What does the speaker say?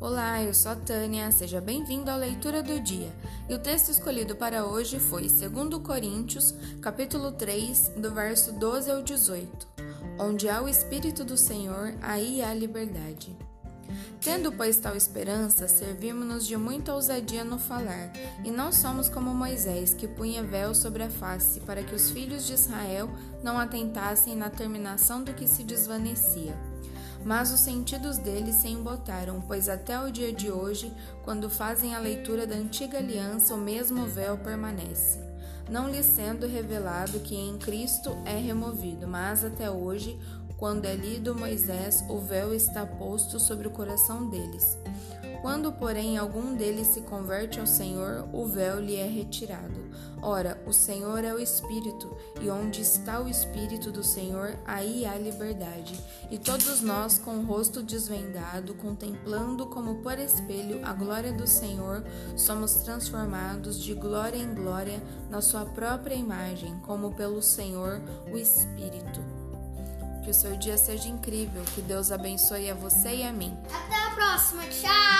Olá, eu sou a Tânia, seja bem-vindo à leitura do dia. E o texto escolhido para hoje foi 2 Coríntios, capítulo 3, do verso 12 ao 18. Onde há o Espírito do Senhor, aí há liberdade. Tendo, pois, tal esperança, servimos-nos de muita ousadia no falar, e não somos como Moisés, que punha véu sobre a face, para que os filhos de Israel não atentassem na terminação do que se desvanecia mas os sentidos deles se embotaram, pois até o dia de hoje, quando fazem a leitura da antiga aliança, o mesmo véu permanece, não lhes sendo revelado que em Cristo é removido, mas até hoje, quando é lido Moisés, o véu está posto sobre o coração deles. Quando, porém, algum deles se converte ao Senhor, o véu lhe é retirado. Ora, o Senhor é o Espírito, e onde está o Espírito do Senhor, aí há liberdade. E todos nós, com o rosto desvendado, contemplando como por espelho a glória do Senhor, somos transformados de glória em glória na Sua própria imagem, como pelo Senhor, o Espírito. Que o seu dia seja incrível, que Deus abençoe a você e a mim. Até a próxima, tchau!